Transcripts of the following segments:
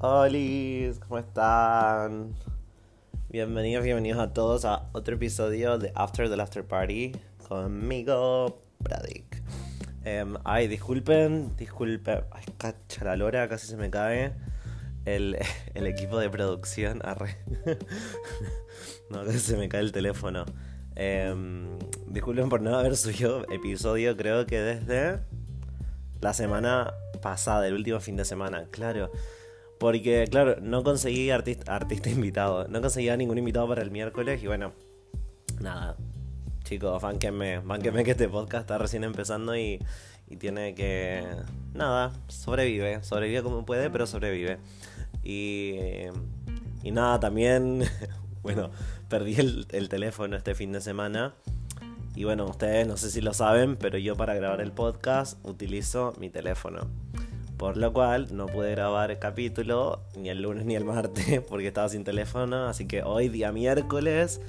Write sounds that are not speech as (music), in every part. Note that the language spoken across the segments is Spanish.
Hola, ¿cómo están? Bienvenidos, bienvenidos a todos a otro episodio de After the After Party conmigo, Pradik. Em, ay, disculpen, disculpen. Ay, cacha la lora, casi se me cae. El, (laughs) equipo de producción, arre. (laughs) no, casi se me cae el teléfono. Em, disculpen por no haber subido episodio, creo que desde la semana pasada, el último fin de semana, claro. Porque, claro, no conseguí artista, artista invitado. No conseguía ningún invitado para el miércoles. Y bueno, nada. Chicos, banquenme, banquenme que este podcast está recién empezando y, y tiene que. Nada, sobrevive. Sobrevive como puede, pero sobrevive. Y. Y nada, también. (laughs) bueno, perdí el, el teléfono este fin de semana. Y bueno, ustedes no sé si lo saben, pero yo para grabar el podcast utilizo mi teléfono. Por lo cual no pude grabar el capítulo ni el lunes ni el martes (laughs) porque estaba sin teléfono. Así que hoy, día miércoles,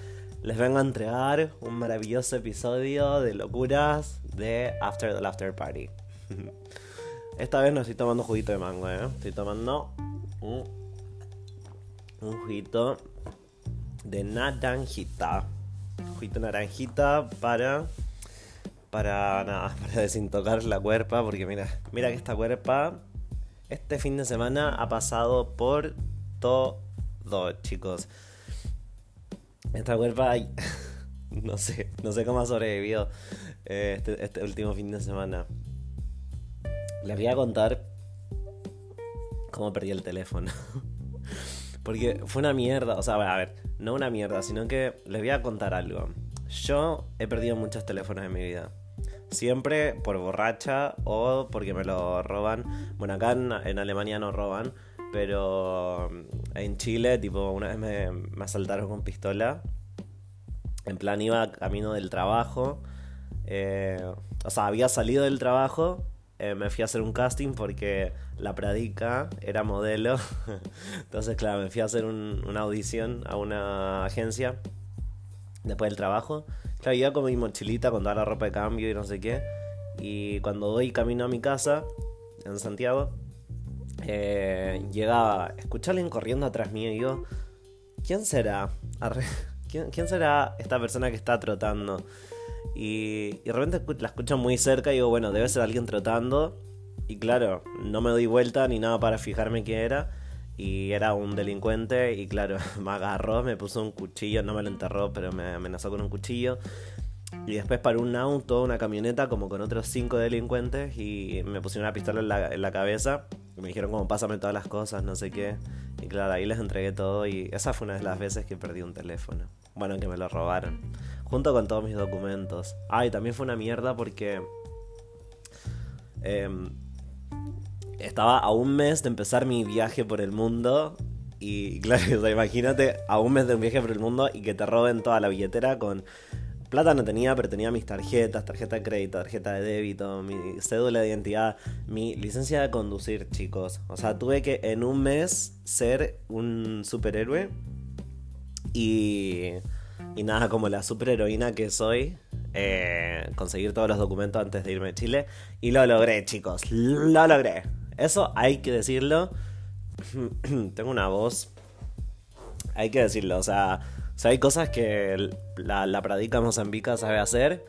les vengo a entregar un maravilloso episodio de locuras de After the After Party. (laughs) Esta vez no estoy tomando juguito de mango, ¿eh? Estoy tomando un, un juguito de naranjita. Juguito naranjita para para nada, (laughs) para desintocar la cuerpa, porque mira, mira que esta cuerpa este fin de semana ha pasado por todo, chicos. Esta cuerpa, (laughs) no sé, no sé cómo ha sobrevivido eh, este, este, último fin de semana. Les voy a contar cómo perdí el teléfono. (laughs) Porque fue una mierda, o sea, a ver, no una mierda, sino que les voy a contar algo. Yo he perdido muchos teléfonos en mi vida. Siempre por borracha o porque me lo roban. Bueno, acá en, Alemania no roban, pero en Chile, tipo, una vez me, me asaltaron con pistola. En plan, iba camino del trabajo. Eh, o sea, había salido del trabajo. Eh, me fui a hacer un casting porque la Pradica era modelo. (laughs) Entonces, claro, me fui a hacer una audición a una agencia después del trabajo. Claro, iba con mi mochilita con toda la ropa de cambio y no sé qué. Y cuando voy camino a mi casa, en Santiago, eh, llegaba, escuché a alguien corriendo atrás mío y digo, ¿quién será? (laughs) ¿Quién, será esta persona que está trotando? Y, y de repente la escucho muy cerca y digo, bueno, debe ser alguien trotando. Y claro, no me doy vuelta ni nada para fijarme quién era y era un delincuente y claro, (laughs) me agarró, me puso un cuchillo, no me lo enterró, pero me amenazó con un cuchillo. Y después paró un auto, una camioneta, como con otros cinco delincuentes y me pusieron una pistola en la, en la cabeza. Y me dijeron como pásame todas las cosas, no sé qué. Y claro, ahí les entregué todo y esa fue una de las veces que perdí un teléfono. Bueno, que me lo robaron. Junto con todos mis documentos. Ah, también fue una mierda porque... Eh, estaba a un mes de empezar mi viaje por el mundo. Y (laughs) claro, imagínate a un mes de un viaje por el mundo y que te roben toda la billetera con... Plata no tenía, pero tenía mis tarjetas, tarjeta de crédito, tarjeta de débito, mi cédula de identidad, mi licencia de conducir, chicos. O sea, tuve que en un mes ser un superhéroe. Y, y nada, como la superheroína que soy, eh, conseguir todos los documentos antes de irme a Chile. Y lo logré, chicos. Lo logré. Eso hay que decirlo. (clears throat) Tengo una voz. Hay que decirlo. O sea, si hay cosas que la, la Pradica Mozambica sabe hacer.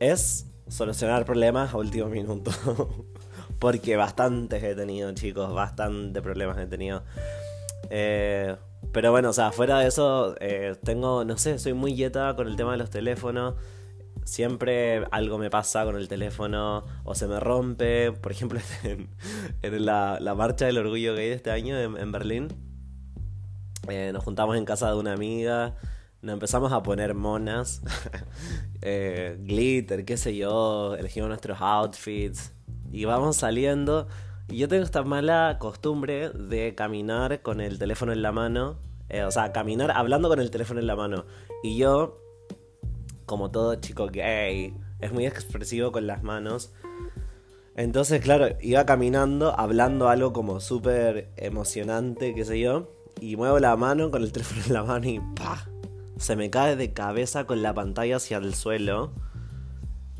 Es solucionar problemas a último minuto. (laughs) Porque bastantes he tenido, chicos. Bastante problemas he tenido. Eh, pero bueno, o sea, fuera de eso, eh, tengo, no sé, soy muy yeta con el tema de los teléfonos siempre algo me pasa con el teléfono o se me rompe. Por ejemplo, (laughs) en, la, marcha del orgullo gay de este año en, Berlín, eh, nos juntamos en casa de una amiga, nos empezamos a poner monas, (laughs) eh, glitter, qué sé yo, elegimos nuestros outfits y vamos saliendo. Y yo tengo esta mala costumbre de caminar con el teléfono en la mano. Eh, o sea, caminar hablando con el teléfono en la mano. Y yo como todo chico gay, es muy expresivo con las manos. Entonces, claro, iba caminando, hablando algo como súper emocionante, qué sé yo, y muevo la mano con el (laughs) teléfono en la mano y ¡pa! Se me cae de cabeza con la pantalla hacia el suelo.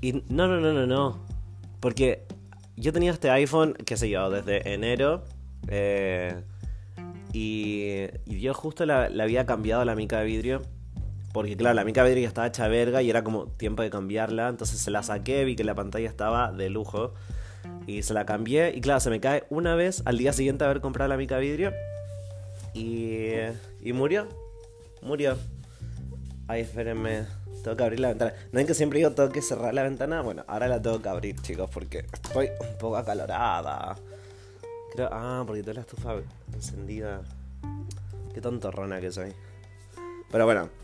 Y no, no, no, no, no. Porque yo tenía este iPhone, qué sé yo, desde enero. Eh, Y, y yo justo le había cambiado la mica de vidrio. Porque claro, la mica ya estaba hecha verga y era como tiempo de cambiarla. Entonces se la saqué, vi que la pantalla estaba de lujo. Y se la cambié. Y claro, se me cae una vez al día siguiente haber comprado la mica vidrio. Y, y murió. Murió. Ay, espérenme. Tengo que abrir la ventana. ¿No es que siempre digo tengo que cerrar la ventana? Bueno, ahora la tengo que abrir, chicos, porque estoy un poco acalorada. Creo, ah, porque tengo la estufa encendida. Qué tontorrona que soy. Pero bueno.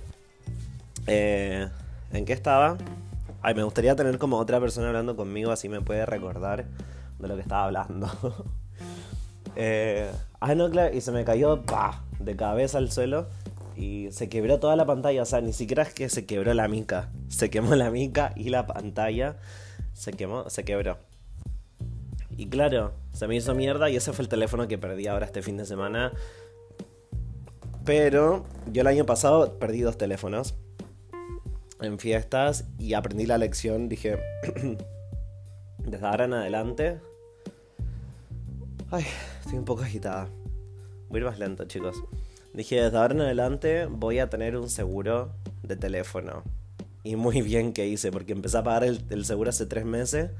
Eh, ¿En qué estaba? Ay, me gustaría tener como otra persona hablando conmigo, así me puede recordar de lo que estaba hablando. (laughs) eh, ah, no, claro, y se me cayó de cabeza al suelo y se quebró toda la pantalla. O sea, ni siquiera es que se quebró la mica. Se quemó la mica y la pantalla se quemó, se quebró. Y claro, se me hizo mierda y ese fue el teléfono que perdí ahora este fin de semana. Pero yo el año pasado perdí dos teléfonos en fiestas y aprendí la lección. Dije, (clears throat) desde ahora en adelante... Ay, estoy un poco agitada. Voy a ir más lento, chicos. Dije, desde ahora en adelante voy a tener un seguro de teléfono. Y muy bien que hice, porque empecé a pagar el, seguro hace tres meses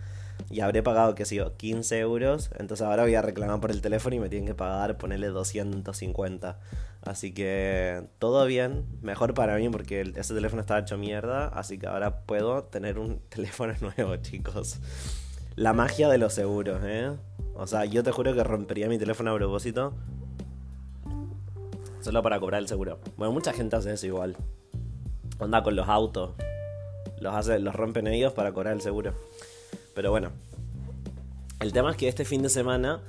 y habré pagado, qué sé yo, 15 euros. Entonces ahora voy a reclamar por el teléfono y me tienen que pagar, ponerle 250. Así que todo bien, mejor para mí porque ese teléfono estaba hecho mierda. Así que ahora puedo tener un (laughs) teléfono nuevo, chicos. La magia de los seguros, ¿eh? O sea, yo te juro que rompería mi teléfono a propósito Solo para cobrar el seguro. Bueno, mucha gente hace eso igual. Onda con los autos. Los, hace, los rompen ellos para cobrar el seguro. Pero bueno. El tema es que este fin de semana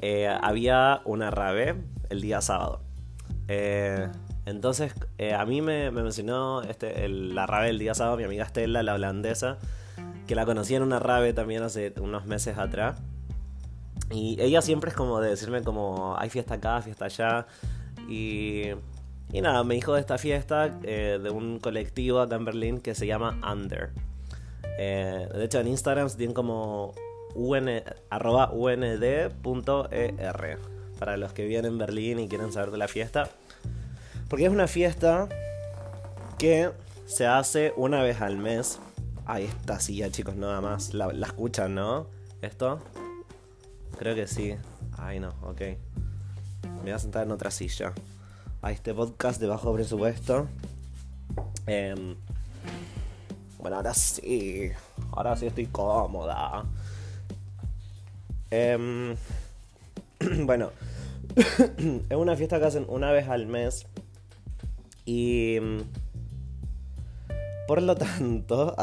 eh, había una rave el día sábado. Eh, entonces, eh, a mí me, mencionó este, la rave el día sábado mi amiga Estela, la holandesa, que la conocí en una rave también hace unos meses atrás. Y ella siempre es como de decirme como, hay fiesta acá, fiesta allá. Y, y nada, me dijo de esta fiesta de un colectivo acá en Berlín que se llama Under. Eh, de hecho, en Instagram tienen como un, arroba und.er para los que vienen en Berlín y quieren saber de la fiesta. Porque es una fiesta que se hace una vez al mes. Ahí está silla, chicos, nada más. La, escuchan, ¿no? ¿Esto? Creo que sí. Ay, no, ok. Me voy a sentar en otra silla. A este podcast de bajo presupuesto. Em, bueno, ahora sí. Ahora sí estoy cómoda. Em, (clears throat) bueno, (clears throat) es una fiesta que hacen una vez al mes. Y. Por lo tanto,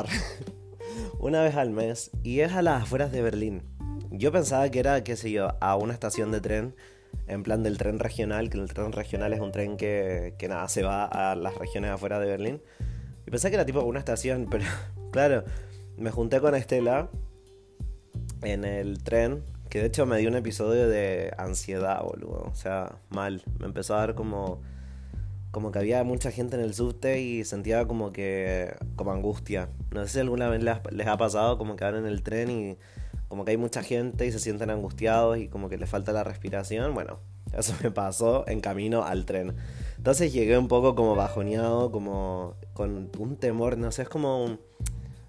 (laughs) una vez al mes. Y es a las afueras de Berlín. Yo pensaba que era, qué sé yo, a una estación de tren en plan del tren regional, que el tren regional es un tren que, que nada, se va a las regiones afuera de Berlín. Pensé que era tipo una estación, (laughs) pero claro, me junté con Estela en el tren, que de hecho me dio un episodio de ansiedad, boludo. O sea, mal. Me empezó a dar como como que había mucha gente en el subte y sentía como que como angustia. No sé si alguna vez les, les ha pasado como que van en el tren y como que hay mucha gente y se sienten angustiados y como que les falta la respiración. Bueno, eso me pasó en camino al tren. Entonces llegué un poco como bajoneado, como con un temor, no sé, es como...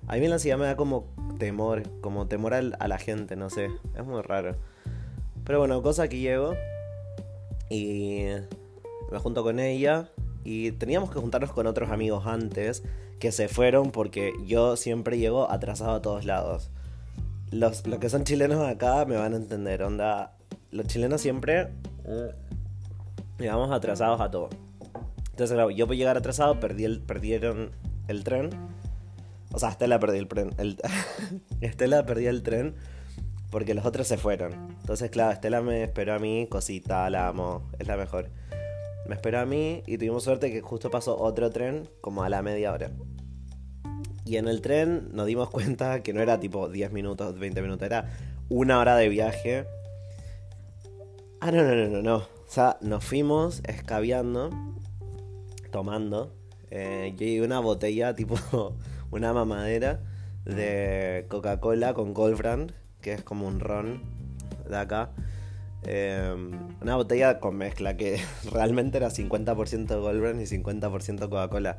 A mí la ansiedad me da como temor, como temor a la gente, no sé, es muy raro. Pero bueno, cosa que llego y me junto con ella y teníamos que juntarnos con otros amigos antes que se fueron porque yo siempre llego atrasado a todos lados los, que son chilenos acá me van a entender. Onda, los chilenos siempre llegamos atrasados a todo. Entonces, claro, yo por llegar atrasado perdí el, perdieron el tren. O sea, Estela perdió el tren. El, (laughs) Estela perdió el tren porque los otros se fueron. Entonces, claro, Estela me esperó a mí, cosita, la amo, es la mejor. Me esperó a mí y tuvimos suerte que justo pasó otro tren como a la media hora. Y en el tren nos dimos (laughs) cuenta que no era tipo 10 minutos, 20 minutos, era una hora de viaje. Ah, no, no, no, no, no. O sea, nos fuimos escabeando, tomando. Eh, yo llevé una botella, tipo (laughs) una mamadera de Coca-Cola con Goldbrand, que es como un ron de acá. Em, una botella con mezcla que (laughs) realmente era 50% Goldbrand y 50% Coca-Cola.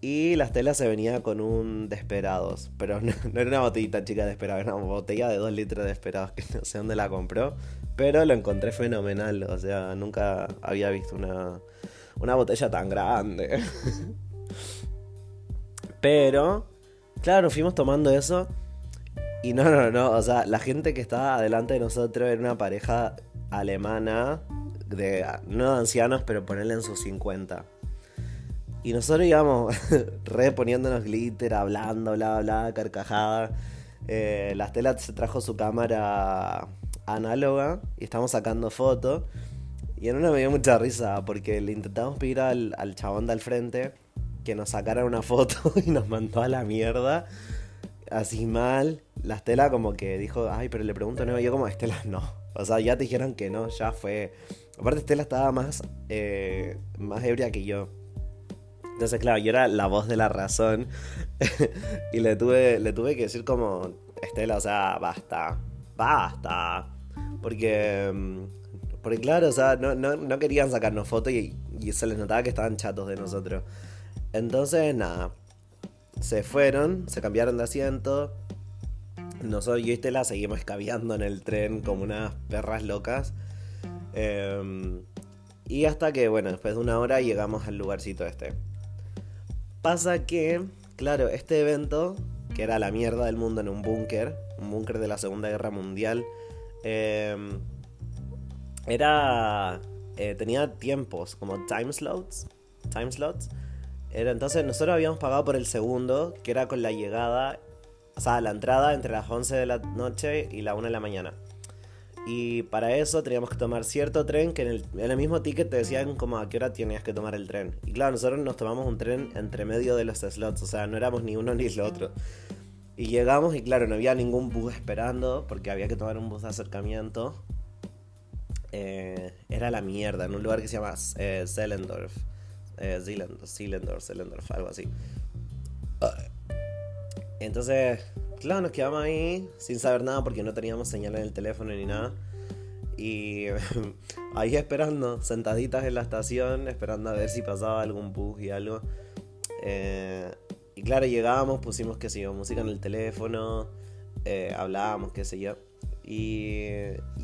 Y la Estela se venía con un Desperados, pero (laughs) no, era una botellita chica de Desperados, era una botella de 2 litros de Desperados, que no sé dónde la compró, pero lo encontré fenomenal, o sea, nunca había visto una, una botella tan grande. pero, claro, fuimos tomando eso y no, no, no, o sea, la gente que estaba adelante de nosotros era una pareja alemana, de, no de ancianos, pero ponerle en sus 50. Y nosotros íbamos (laughs) reponiéndonos glitter, hablando, bla, bla, carcajada. Eh, la Stella se trajo su cámara análoga y estamos sacando fotos. Y en una me dio mucha risa porque le intentamos pedir al, al chabón del frente que nos sacara una foto (laughs) y nos mandó a la mierda así mal. La Estela como que dijo, ay, pero le pregunto no, yo como, Estela no. O sea, ya te dijeron que no, ya fue. Aparte Estela estaba más, eh, más ebria que yo. Entonces, claro, yo era la voz de la razón. (laughs) y le tuve, le tuve que decir como, Estela, o sea, basta, basta. Porque, mm, porque claro, o sea, no, no, querían sacarnos fotos y, se les notaba que estaban chatos de nosotros. Entonces, nada, se fueron, se cambiaron de asiento. Nosotros, yo y Estela seguimos escabeando en el tren como unas perras locas. Em, y hasta que, bueno, después de una hora llegamos al lugarcito este. Pasa que, claro, este evento, que era la mierda del mundo en un búnker, un búnker de la Segunda Guerra Mundial, em, era. Eh, tenía tiempos, como time slots. Time slots entonces nosotros habíamos pagado por el segundo, que era con la llegada, o sea, la entrada entre las 11 de la noche y la 1 de la mañana. Y para eso teníamos que tomar cierto tren que en el, mismo ticket te decían como a qué hora tenías que tomar el tren. Y claro, nosotros nos tomamos un tren entre medio de los slots, o sea, no éramos ni uno ni el otro. Y llegamos y claro, no había ningún bus esperando porque había que tomar un bus de acercamiento. Eh, era la mierda, en un lugar que se llama eh, eh, Zealand, algo así. Entonces, claro, nos quedamos ahí sin saber nada porque no teníamos señal en el teléfono ni nada. Y (laughs) ahí esperando, sentaditas en la estación, esperando a ver si pasaba algún bus y algo. Eh, y claro, llegábamos, pusimos, qué sé yo, música en el teléfono, eh, hablábamos, qué sé yo. Y,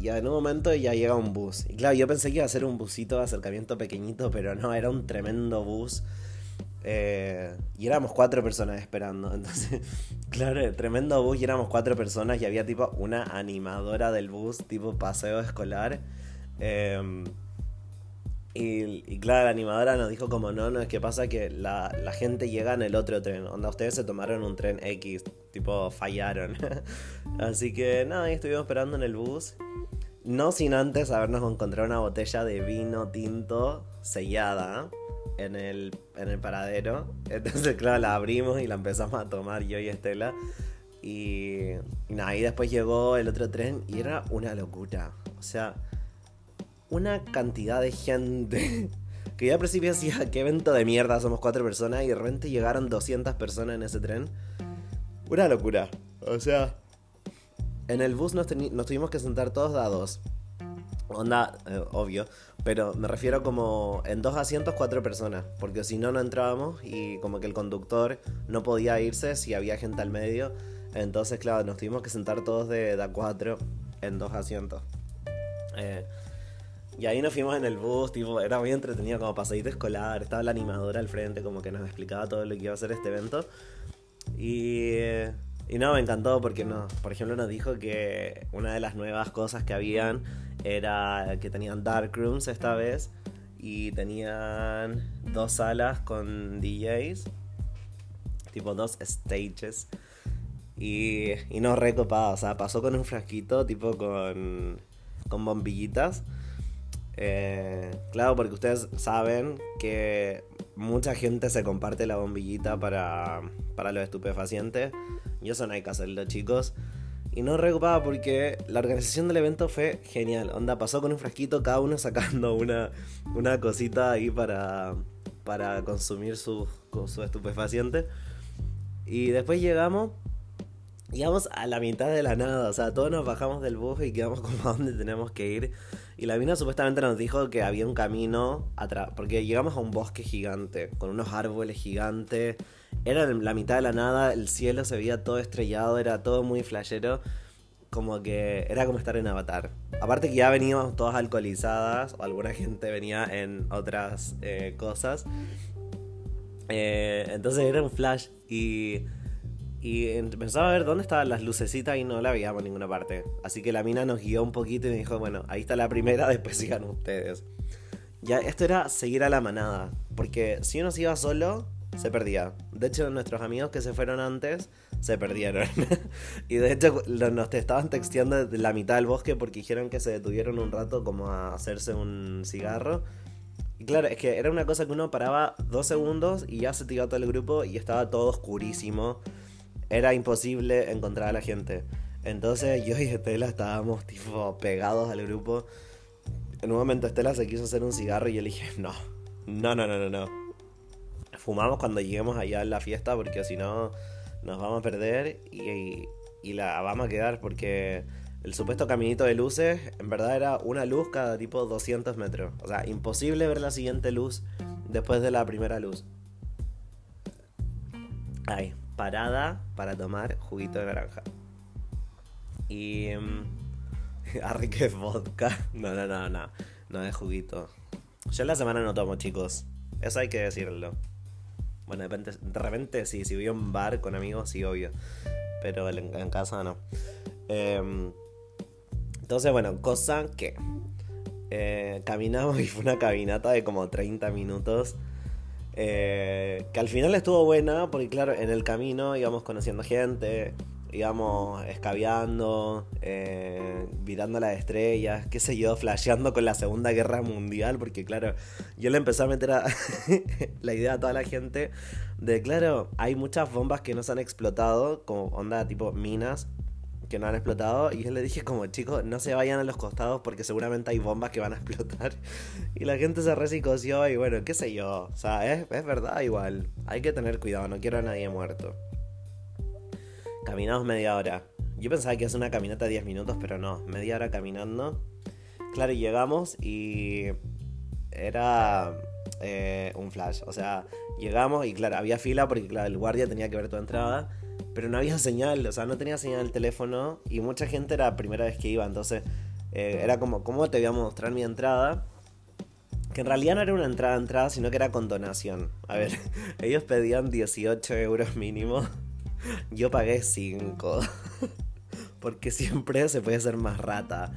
ya en un momento ya llega un bus. Y claro, yo pensé que iba a ser un busito de acercamiento pequeñito, pero no, era un tremendo bus. Eh, y éramos cuatro personas esperando. (laughs) Entonces, claro, tremendo bus y éramos cuatro personas y había tipo una animadora del bus, tipo paseo escolar. Eh, y, claro, la animadora nos dijo como no, no, es que pasa que la, gente llega en el otro tren. Onda, ustedes se tomaron un tren X, tipo fallaron. (laughs) Así que nada, ahí estuvimos esperando en el bus. No sin antes habernos encontrado una botella de vino tinto sellada en el, en el paradero. (laughs) Entonces, claro, la abrimos y la empezamos a tomar yo y Estela. Y, y nada, y después llegó el otro tren y era una locura. O sea, una cantidad de gente. (laughs) Que ya al principio decía, qué evento de mierda, somos cuatro personas y de repente llegaron 200 personas en ese tren. Una locura. O sea, en el bus nos, tuvimos que sentar todos dados. Onda, eh, obvio, pero me refiero como en dos asientos cuatro personas, porque si no, no entrábamos y como que el conductor no podía irse si había gente al medio. Entonces, claro, nos tuvimos que sentar todos de, de a cuatro en dos asientos. Eh, y ahí nos fuimos en el bus, tipo, era muy entretenido como pasadito escolar, estaba la animadora al frente como que nos explicaba todo lo que iba a ser este evento. Y, y no, me encantó porque no, por ejemplo nos dijo que una de las nuevas cosas que habían era que tenían dark rooms esta vez y tenían dos salas con DJs, tipo dos stages. Y, y no recopado, o sea, pasó con un frasquito tipo con, con bombillitas eh, claro, porque ustedes saben que mucha gente se comparte la bombillita para, para los estupefacientes. Y eso no hay que hacerlo, chicos. Y no preocupaba porque la organización del evento fue genial. Onda, pasó con un frasquito, cada uno sacando una, una cosita ahí para, para consumir su, su estupefaciente. Y después llegamos íbamos a la mitad de la nada, o sea, todos nos bajamos del bus y quedamos (laughs) como a dónde tenemos que ir. Y la mina supuestamente nos dijo que había un camino atrás, porque llegamos a un bosque gigante, con unos árboles gigantes. Era la mitad de la nada, el cielo se veía todo estrellado, era todo muy flashero. Como que era como estar en Avatar. Aparte que ya veníamos todas alcoholizadas, o alguna (laughs) gente venía en otras eh, cosas. Eh, entonces era un flash y y empezaba a ver dónde estaban las lucecitas y no la veíamos en ninguna parte. Así que la mina nos guió un poquito y me dijo, bueno, ahí está la primera, (laughs) después sigan ustedes. Ya, esto era seguir a la manada. Porque si uno se iba solo, se perdía. De hecho, nuestros amigos que se fueron antes se perdieron. (laughs) y de hecho, nos estaban texteando de la mitad del bosque porque dijeron que se detuvieron un rato como a hacerse un cigarro. Y claro, es que era una cosa que uno paraba dos segundos y ya se tiró todo el grupo y estaba todo oscurísimo era imposible encontrar a la gente. Entonces yo y Estela estábamos tipo pegados al grupo. En un momento Estela se quiso hacer un cigarro y yo le dije, no, no, no, no, no, no. Fumamos cuando lleguemos allá a la fiesta porque si no nos vamos a perder y, y, la vamos a quedar porque el supuesto caminito de luces en verdad era una luz cada tipo 200 metros. O sea, imposible ver la siguiente luz después de la primera luz. Ay, parada para tomar juguito de naranja. Y. (laughs) Um, vodka. No, no, no, no. No es juguito. Yo en la semana no tomo, chicos. Eso hay que decirlo. Bueno, de repente, de repente sí, si voy a un bar con amigos, sí, obvio. Pero en, casa no. Em, entonces, bueno, cosa que. Eh, caminamos (laughs) y fue una caminata de como 30 minutos eh, que al final estuvo buena porque claro, en el camino íbamos conociendo gente, íbamos escabeando, eh, mirando las estrellas, qué sé yo, flasheando con la Segunda Guerra Mundial, porque claro, yo le empecé a meter a (laughs) la idea a toda la gente de, claro, hay muchas bombas que no se han explotado, como onda tipo minas, que no han explotado. Y yo le dije como, chicos, no se vayan a los costados porque seguramente hay bombas que van a explotar. (laughs) Y la gente se resicoció y bueno, qué sé yo. O sea, es, verdad igual. Hay que tener cuidado, no quiero a nadie muerto. Caminamos media hora. Yo pensaba que es una caminata de 10 minutos, pero no, media hora caminando. Claro, llegamos y era eh, un flash. O sea, llegamos y claro, había fila porque el guardia tenía que ver tu entrada pero no había señal, o sea, no tenía señal el teléfono y mucha gente era la primera vez que iba, entonces eh, era como, ¿cómo te voy a mostrar mi entrada? Que en realidad no era una entrada entrada, sino que era con donación. A ver, (laughs) ellos pedían 18 euros mínimo, (laughs) yo pagué 5, (laughs) porque siempre se puede ser más rata.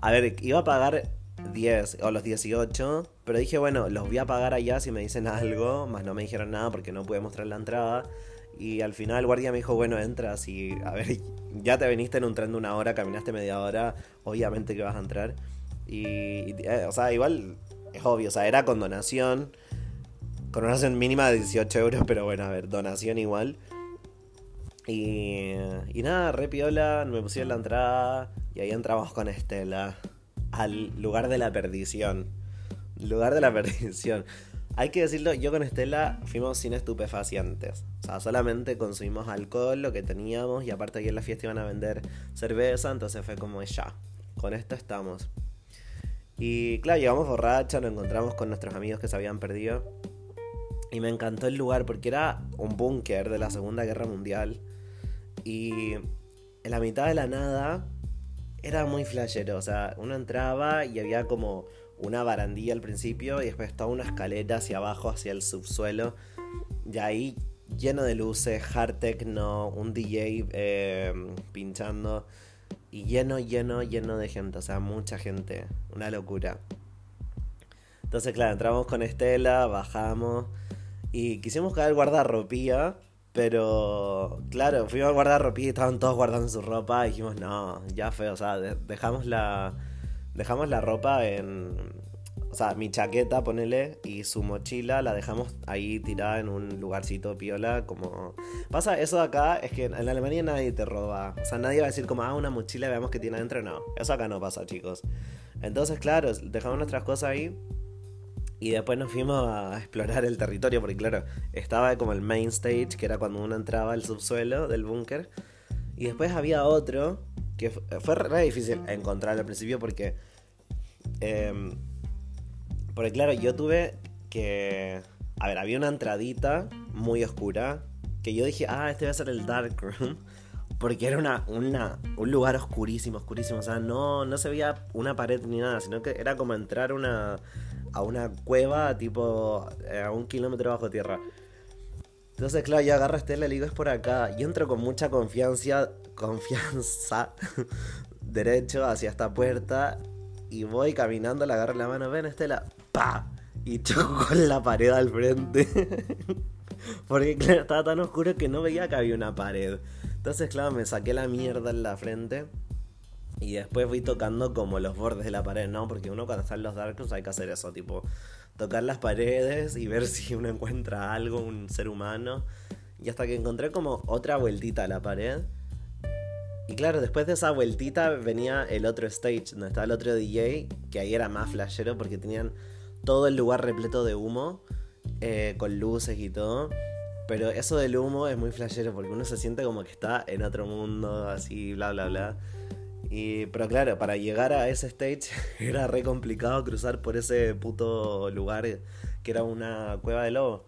A ver, iba a pagar 10 o los 18, pero dije, bueno, los voy a pagar allá si me dicen algo, más no me dijeron nada porque no pude mostrar la entrada. Y al final el guardia me dijo, bueno, entras y a ver, (laughs) ya te veniste en un tren de una hora, caminaste media hora, obviamente que vas a entrar. Y, eh, o sea, igual es obvio, o sea, era con donación, con donación mínima de 18 euros, pero bueno, a ver, donación igual. Y, y nada, re piola, me pusieron la entrada y ahí entramos con Estela al lugar de la perdición. Lugar de la (laughs) perdición. Hay que decirlo, yo con Estela fuimos sin estupefacientes. O sea, solamente consumimos alcohol, lo que teníamos, y aparte aquí en la fiesta iban a vender cerveza, entonces fue como ya, con esto estamos. Y claro, llegamos borrachos, nos encontramos con nuestros amigos que se habían perdido. Y me encantó el lugar porque era un búnker de la Segunda Guerra Mundial. Y en la mitad de la nada era muy flashero. O sea, uno entraba y había como una barandilla al principio y después toda una escalera hacia abajo, hacia el subsuelo. Y ahí lleno de luces, hard techno, un DJ eh, pinchando. Y lleno, lleno, lleno de gente. O sea, mucha gente. Una locura. Entonces, claro, entramos con Estela, bajamos. Y quisimos caer guardarropía. Pero, claro, fuimos a guardarropía y estaban todos guardando su ropa. Dijimos, no, ya fue. O sea, dejamos la dejamos la ropa en... O sea, mi chaqueta, ponele, y su mochila la dejamos ahí tirada en un lugarcito piola, como... Pasa eso acá, es que en Alemania nadie te roba. O sea, nadie va a decir como, ah, una mochila, veamos qué tiene adentro. No, eso acá no pasa, chicos. Entonces, claro, dejamos nuestras cosas ahí. Y después nos fuimos a explorar el territorio, porque claro, estaba como el main stage, que era cuando uno entraba al subsuelo del búnker. Y después había otro que fue re difícil encontrar al principio porque... Em, porque claro, yo tuve que... A ver, había una entradita muy oscura que yo dije, ah, este va a ser el dark room. (laughs) Porque era una, un lugar oscurísimo, oscurísimo. O sea, no, no se veía una pared ni nada, sino que era como entrar una, a una cueva tipo a un kilómetro bajo tierra. Entonces, claro, yo agarro a Estela y digo, es por acá. Y entro con mucha confianza, confianza, (laughs) derecho hacia esta puerta. Y voy caminando, le agarro la mano, ven Estela, pa. Y choco con la pared al frente. (laughs) Porque, claro, estaba tan oscuro que no veía que había una pared. Entonces, claro, me saqué la mierda en la frente. Y después fui tocando como los bordes de la pared, ¿no? Porque uno cuando está en los Darkrooms hay que hacer eso, tipo, tocar las paredes y ver (laughs) si uno encuentra algo, un ser humano. Y hasta que encontré como otra vueltita a la pared. Y claro, después de esa vueltita venía el otro stage, donde estaba el otro DJ, que ahí era más flashero porque tenían todo el lugar repleto de humo, eh, con luces y todo. Pero eso del humo es muy flashero porque uno se siente como que está en otro mundo, así, bla, bla, bla. Y, pero claro, para llegar a ese stage (laughs) era re complicado cruzar por ese puto lugar que era una cueva de lobo.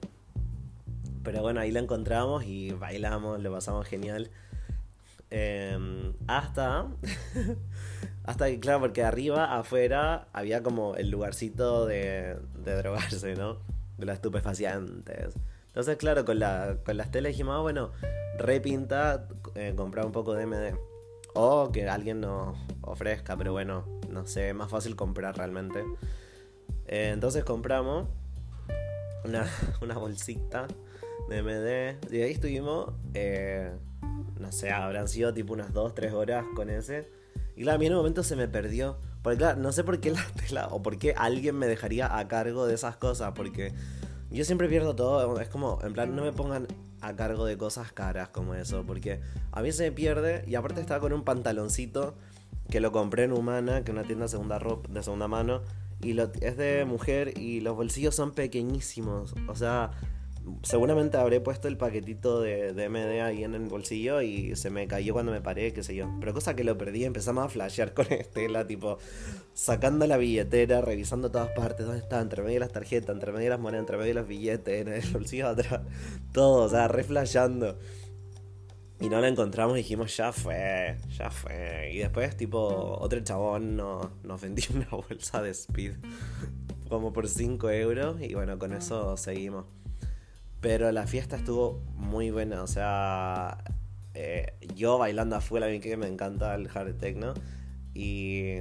Pero bueno, ahí la encontramos y bailamos, lo pasamos genial. Em, hasta. (laughs) hasta que, claro, porque arriba, afuera, había como el lugarcito de, drogarse, ¿no? De las estupefacientes. Entonces, claro, con, la, con las telas dijimos, ah, bueno, repinta, eh, comprar un poco de MD. O que alguien nos ofrezca, pero bueno, no sé, es más fácil comprar realmente. Eh, entonces compramos una, (laughs) una, bolsita de MD. Y ahí estuvimos, eh, no sé, habrán sido tipo unas 2, 3 horas con ese. Y claro, a mí en un momento se me perdió. Porque claro, no sé por qué la tela o por qué alguien me dejaría a cargo de esas cosas. Porque yo siempre pierdo todo. Es como, en plan, no me pongan a cargo de cosas caras como eso. Porque a mí se me pierde. Y aparte estaba con un pantaloncito que lo compré en Humana, que es una tienda de segunda, ropa, de segunda mano. Y lo, es de mujer y los bolsillos son pequeñísimos. O sea, seguramente habré puesto el paquetito de, de, MD ahí en el bolsillo y se me cayó cuando me paré, qué sé yo. Pero cosa que lo perdí, empezamos a flashear con (laughs) Estela, tipo, sacando la billetera, revisando todas partes, dónde está, entre medio de las tarjetas, entre medio de las monedas, entre medio de los billetes, en el bolsillo atrás, (laughs) todo, o sea, re Y no la encontramos y dijimos, ya fue, ya fue. Y después, tipo, otro chabón nos, nos vendió (laughs) una bolsa de speed como por 5 euros y bueno, con eso seguimos. Pero la fiesta estuvo muy buena, o sea, eh, yo bailando a full, a mí que me encanta el hard techno. Y,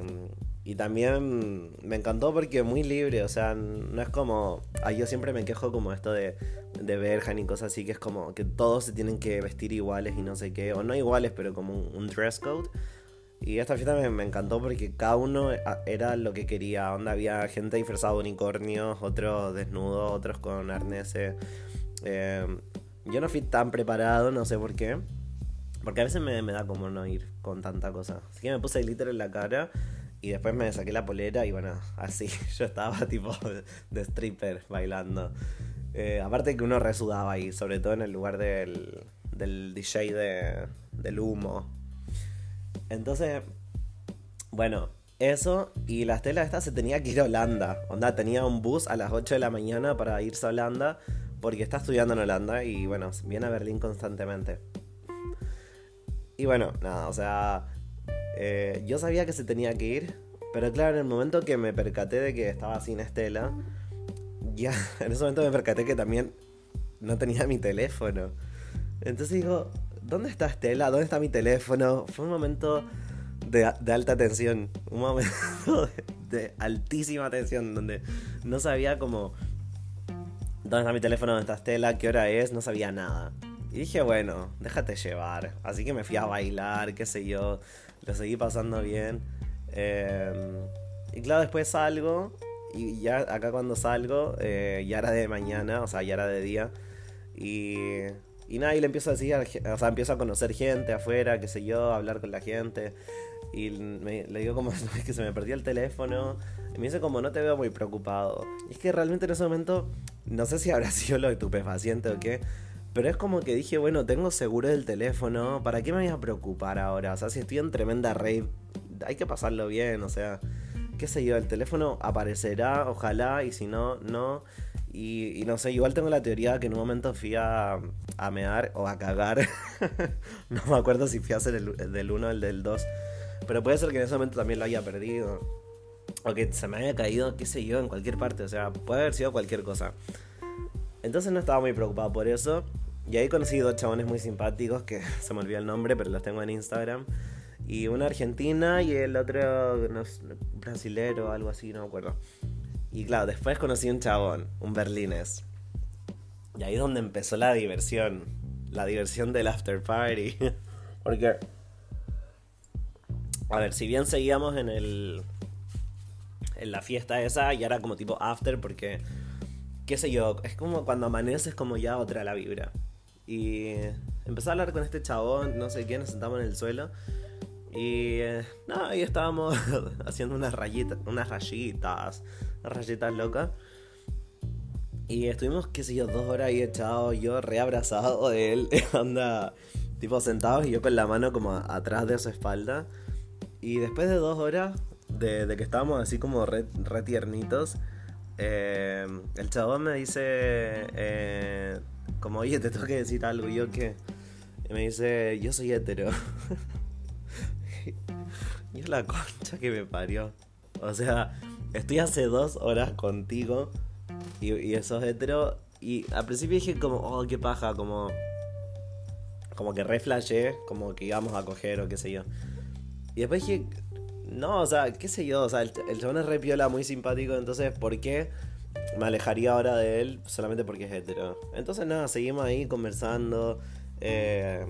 y también me encantó porque muy libre, o sea, no es como. Ah, yo siempre me quejo como esto de, de Berjan y cosas así, que es como que todos se tienen que vestir iguales y no sé qué, o no iguales, pero como un, dress code. Y esta fiesta me, me, encantó porque cada uno era lo que quería. Onda había gente disfrazada de unicornios, otros desnudos, otros con arneses. Eh, yo no fui tan preparado, no sé por qué. Porque a veces me, da como no ir con tanta cosa. Así que me puse glitter en la cara y después me saqué la polera y bueno, (laughs) así yo estaba (laughs) tipo de stripper bailando. Eh, aparte que uno resudaba ahí, sobre todo en el lugar del, del DJ de, del humo. Entonces, bueno, eso y la estela esta se tenía que ir a Holanda. Onda, tenía un bus a las 8 de la mañana para irse a Holanda porque está estudiando en Holanda y bueno, viene a Berlín constantemente. Y bueno, nada, o sea, eh, yo sabía que se tenía que ir, pero claro, en el momento que me percaté de que estaba sin Estela, ya (laughs) en ese momento me percaté que también no tenía mi teléfono. Entonces digo, ¿dónde está Estela? ¿Dónde está mi teléfono? Fue un momento de, alta tensión, un momento (laughs) de, de altísima tensión, donde no sabía cómo ¿Dónde está mi teléfono? ¿Dónde está Estela? ¿Qué hora es? No sabía nada. Y dije, bueno, déjate llevar. Así que me fui a bailar, qué sé yo. Lo seguí pasando bien. Em, y claro, después salgo. Y ya acá cuando salgo, eh, ya era de mañana, o sea, ya era de día. Y, y nada, y le empiezo a decir, o sea, empiezo a conocer gente afuera, qué sé yo, a hablar con la gente. Y le digo como (laughs) que se me perdió el teléfono. Y me dice como no te veo muy preocupado. Es que realmente en ese momento, no sé si habrá (laughs) sido lo estupefaciente o qué. Pero es como que dije, bueno, tengo seguro del teléfono, ¿para qué me voy a preocupar ahora? O sea, si estoy en tremenda rave, hay que pasarlo bien, o sea, qué sé yo, el teléfono aparecerá, ojalá, y si no, no. Y, no sé, igual tengo la teoría que en un momento fui a, a mear o a cagar. (laughs) no me acuerdo si fui a hacer el, del 1 o el del 2. Pero puede ser que en ese momento también lo haya perdido. O que se me haya caído, qué sé yo, en cualquier parte. O sea, puede haber sido cualquier cosa. Entonces no estaba muy preocupado por eso. Y ahí conocí dos chabones muy simpáticos que (laughs) se me olvidó el nombre, pero los tengo en Instagram. Y una argentina y el otro no, brasilero, algo así, no me acuerdo. Y claro, después conocí un chabón, un berlines. Y ahí es donde empezó la diversión. La diversión del after party. (laughs) Porque. A ver, si bien seguíamos en el. En la fiesta esa, y era como tipo after, porque qué sé yo, es como cuando amaneces como ya otra la vibra. Y empecé a hablar con este chabón, no sé quién, nos sentamos en el suelo. Y eh, no, ahí estábamos (laughs) haciendo unas rayitas, unas rayitas, rayitas locas. Y estuvimos, qué sé yo, dos horas ahí echados, yo reabrazado de él, (laughs) anda, tipo sentados y yo con la mano como atrás de su espalda. Y después de dos horas de, que estábamos así como re, tiernitos, eh, el chabón me dice, eh, como, oye, te tengo que decir algo. Yo, ¿qué? Y me dice, yo soy hetero. (laughs) y es la concha que me parió. O sea, estoy hace dos horas contigo y, y eso es hetero. Y al principio dije como, oh, qué paja, como... Como que reflashé, como que íbamos a coger o qué sé yo. Y después dije, no, o sea, qué sé yo, o sea, el, chabón es re piola, muy simpático, entonces, ¿por qué me alejaría ahora de él solamente porque es hetero? Entonces, nada, seguimos ahí conversando, eh,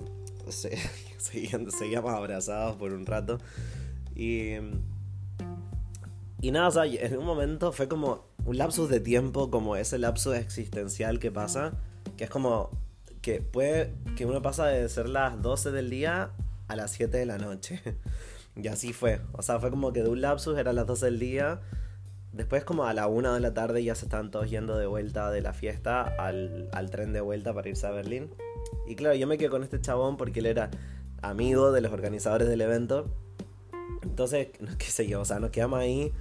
(laughs) seguíamos abrazados por un rato. Y, y nada, o sea, en un momento fue como un lapsus de tiempo, como ese lapsus existencial que pasa, que es como que puede que uno pasa de ser las 12 del día a las 7 de la noche. (laughs) Y así fue. O sea, fue como que de un lapsus era las 12 del día. Después como a la 1 de la tarde ya se estaban todos yendo de vuelta de la fiesta al, al tren de vuelta para irse a Berlín. Y claro, yo me quedé con este chabón porque él era amigo de los organizadores del evento. Entonces, qué sé yo, o sea, nos quedamos ahí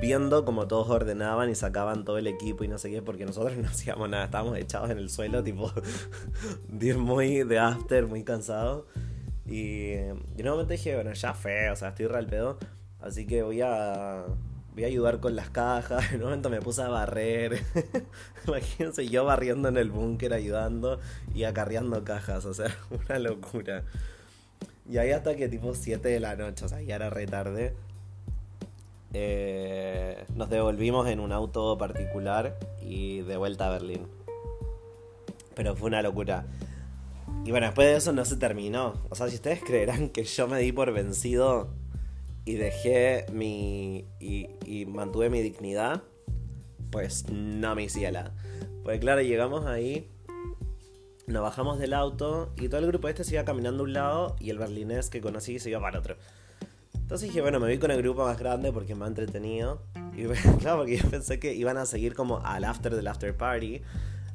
viendo como todos ordenaban y sacaban todo el equipo y no sé qué, porque nosotros (laughs) no hacíamos nada, estábamos echados en el suelo, tipo, (laughs) muy de after, muy cansados. Y, en un momento dije, bueno, ya fue, o sea, estoy real pedo. Así que voy a, voy a ayudar con las cajas. (laughs) En un momento me puse a barrer. (laughs) Imagínense yo barriendo en el búnker ayudando y acarreando cajas. O sea, (laughs) una locura. Y ahí hasta que tipo 7 de la noche, o sea, ya era re tarde. Eh, nos devolvimos en un auto particular y de vuelta a Berlín. Pero fue una locura. Y bueno, después de eso no se terminó. O sea, si ustedes creerán que yo me di por vencido y dejé mi. y, mantuve mi dignidad, pues no me hiciera. Pues claro, llegamos ahí, nos bajamos del auto y todo el grupo este se iba caminando a un lado y el berlinés que conocí se iba para otro. Entonces dije, bueno, me voy con el grupo más grande porque me ha entretenido. Y (laughs) claro, porque yo pensé que iban a seguir como al after del after party.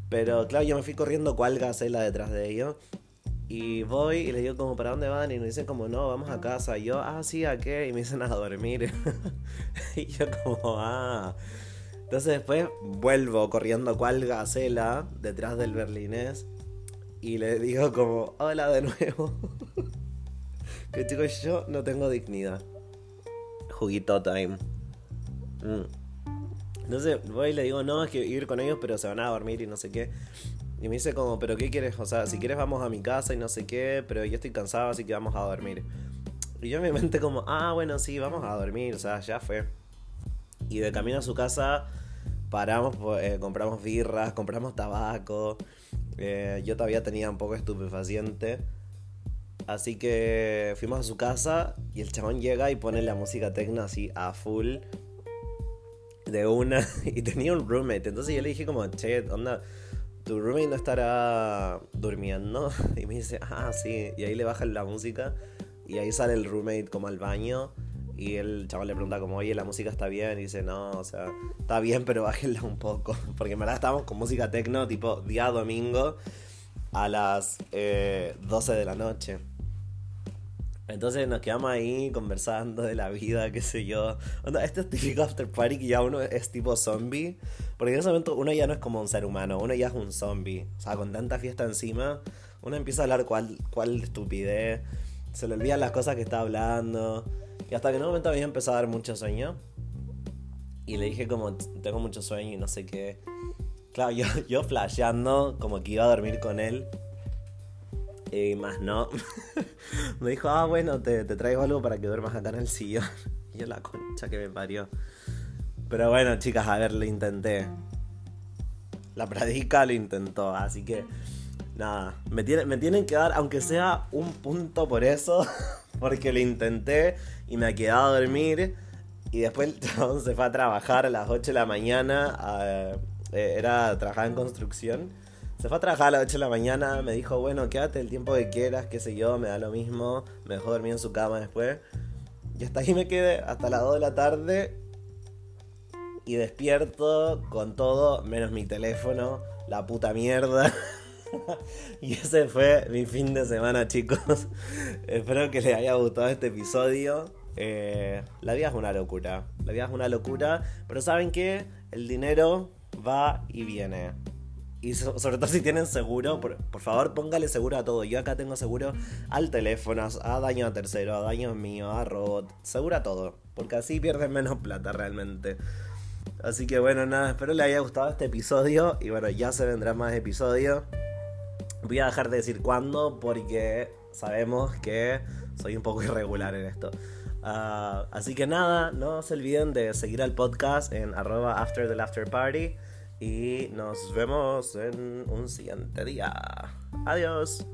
Pero claro, yo me fui corriendo cual gacela detrás de ellos. Y voy y les digo como, ¿para dónde van? Y me dicen como, no, vamos a casa. Y yo, ah, sí, ¿a qué? Y me dicen a dormir. (laughs) y yo como, ah. Entonces después vuelvo corriendo cual gacela detrás del berlinés. Y le digo como, hola de nuevo. (laughs) que chicos, yo no tengo dignidad. Juguito time. Mm. Entonces voy y le digo, no, es que ir con ellos, pero se van a dormir y no sé qué. Y me dice como, pero ¿qué quieres? O sea, si quieres vamos a mi casa y no sé qué, pero yo estoy cansado, así que vamos a dormir. Y yo en mi mente como, ah, bueno, sí, vamos a dormir, o sea, ya fue. Y de camino a su casa paramos, eh, compramos birras, compramos tabaco. Eh, yo todavía tenía un poco estupefaciente. Así que fuimos a su casa y el chabón llega y pone la música tecno así a full de una (laughs) y tenía un roommate. Entonces yo le dije como, che, onda, tu roommate no estará durmiendo. (laughs) Y me dice, ah, sí. Y ahí le bajan la música y ahí sale el roommate como al baño. Y el chaval le pregunta como, oye, la música está bien. Y dice, no, o sea, está bien, pero (laughs) bájenla un poco. Porque en verdad estábamos con música techno, tipo día domingo, a las 12 eh, de la noche. Entonces nos quedamos ahí conversando de la vida, qué sé yo. este es típico after party que ya uno es tipo zombie. Porque en ese momento uno ya no es como un ser humano, uno ya es un zombie. O sea, con tanta fiesta encima, uno empieza a hablar cuál, cuál estupidez. Se le olvidan las cosas que está hablando. Y hasta que en un momento había empezado a dar mucho sueño. Y le dije como, tengo mucho sueño y no sé qué. Claro, yo, yo flasheando como que iba a dormir con él. Y más no. (laughs) me dijo, ah, bueno, te, traigo algo para que duermas acá en el sillón. (laughs) Y yo la concha que me parió. Pero bueno, chicas, a ver, lo intenté. La pradica lo intentó, así que nada, me, me tienen que dar, aunque sea un punto por eso, (laughs) porque lo intenté y me quedado a dormir. Y después se fue a trabajar a las 8 de la mañana. Eh, era trabajar en construcción. Se fue a trabajar a las 8 de la mañana, me dijo, bueno, quédate el tiempo que quieras, qué sé yo, me da lo mismo. Me dejó dormir en su cama después. Y hasta ahí me quedé, hasta las 2 de la tarde. Y despierto con todo, menos mi teléfono, la puta mierda. (laughs) y ese fue mi fin de semana, chicos. (laughs) Espero que les haya gustado este episodio. Eh, la vida es una locura. La vida es una locura. Pero ¿saben qué? El dinero va y viene. Y sobre todo si tienen seguro, por, favor póngale seguro a todo. Yo acá tengo seguro al teléfono, a daño a tercero, a daño mío, a robot. Seguro a todo. Porque así pierden menos plata realmente. Así que bueno, nada, espero les haya gustado este episodio. Y bueno, ya se vendrán más episodios. Voy a dejar de decir cuándo porque sabemos que soy un poco irregular en esto. Ah, así que nada, no se olviden de seguir al podcast en arroba after the after party. Y nos vemos en un siguiente día. Adiós.